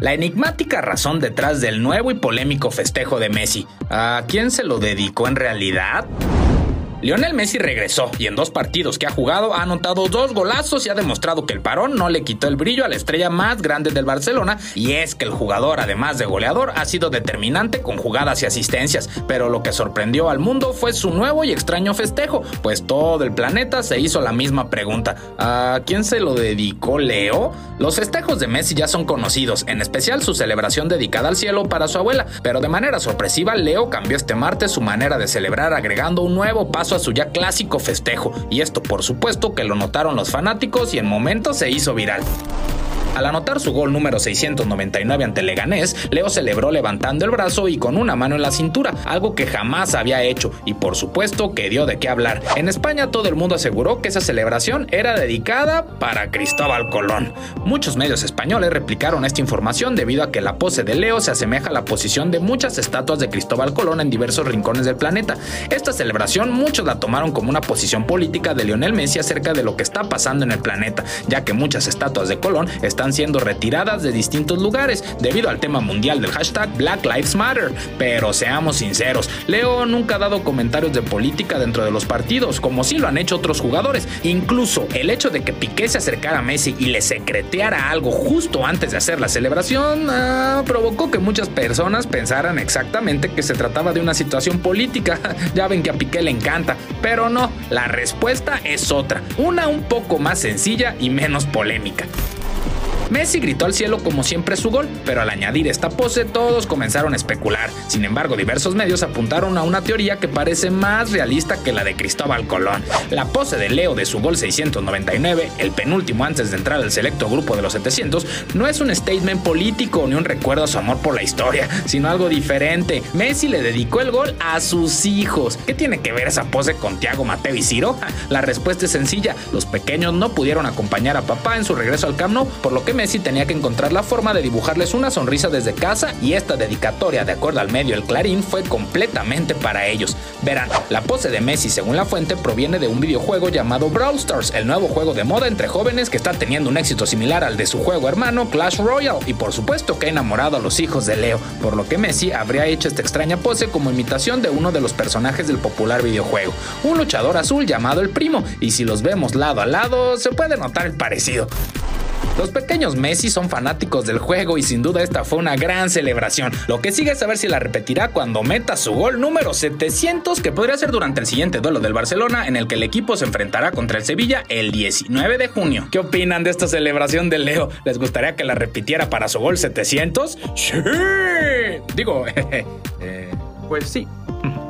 La enigmática razón detrás del nuevo y polémico festejo de Messi. ¿A quién se lo dedicó en realidad? Lionel Messi regresó y en dos partidos que ha jugado ha anotado dos golazos y ha demostrado que el parón no le quitó el brillo a la estrella más grande del Barcelona y es que el jugador además de goleador ha sido determinante con jugadas y asistencias, pero lo que sorprendió al mundo fue su nuevo y extraño festejo, pues todo el planeta se hizo la misma pregunta. ¿A quién se lo dedicó Leo? Los festejos de Messi ya son conocidos, en especial su celebración dedicada al cielo para su abuela, pero de manera sorpresiva Leo cambió este martes su manera de celebrar agregando un nuevo paso a su ya clásico festejo, y esto por supuesto que lo notaron los fanáticos y en momentos se hizo viral. Al anotar su gol número 699 ante Leganés, Leo celebró levantando el brazo y con una mano en la cintura, algo que jamás había hecho y por supuesto que dio de qué hablar. En España todo el mundo aseguró que esa celebración era dedicada para Cristóbal Colón. Muchos medios españoles replicaron esta información debido a que la pose de Leo se asemeja a la posición de muchas estatuas de Cristóbal Colón en diversos rincones del planeta. Esta celebración muchos la tomaron como una posición política de Lionel Messi acerca de lo que está pasando en el planeta, ya que muchas estatuas de Colón están están siendo retiradas de distintos lugares debido al tema mundial del hashtag Black Lives Matter. Pero seamos sinceros, Leo nunca ha dado comentarios de política dentro de los partidos, como sí lo han hecho otros jugadores. Incluso el hecho de que Piqué se acercara a Messi y le secreteara algo justo antes de hacer la celebración ah, provocó que muchas personas pensaran exactamente que se trataba de una situación política. ya ven que a Piqué le encanta, pero no, la respuesta es otra, una un poco más sencilla y menos polémica. Messi gritó al cielo como siempre su gol, pero al añadir esta pose todos comenzaron a especular. Sin embargo, diversos medios apuntaron a una teoría que parece más realista que la de Cristóbal Colón. La pose de Leo de su gol 699, el penúltimo antes de entrar al selecto grupo de los 700, no es un statement político ni un recuerdo a su amor por la historia, sino algo diferente. Messi le dedicó el gol a sus hijos. ¿Qué tiene que ver esa pose con Thiago, Mateo y Ciro? La respuesta es sencilla. Los pequeños no pudieron acompañar a papá en su regreso al Camp por lo que Messi tenía que encontrar la forma de dibujarles una sonrisa desde casa y esta dedicatoria, de acuerdo al medio El Clarín, fue completamente para ellos. Verán, la pose de Messi, según la fuente, proviene de un videojuego llamado Brawl Stars, el nuevo juego de moda entre jóvenes que está teniendo un éxito similar al de su juego hermano Clash Royale y por supuesto que ha enamorado a los hijos de Leo, por lo que Messi habría hecho esta extraña pose como imitación de uno de los personajes del popular videojuego, un luchador azul llamado el primo, y si los vemos lado a lado se puede notar el parecido. Los pequeños Messi son fanáticos del juego y sin duda esta fue una gran celebración. Lo que sigue es saber si la repetirá cuando meta su gol número 700 que podría ser durante el siguiente duelo del Barcelona en el que el equipo se enfrentará contra el Sevilla el 19 de junio. ¿Qué opinan de esta celebración de Leo? ¿Les gustaría que la repitiera para su gol 700? Sí. Digo, eh, pues sí.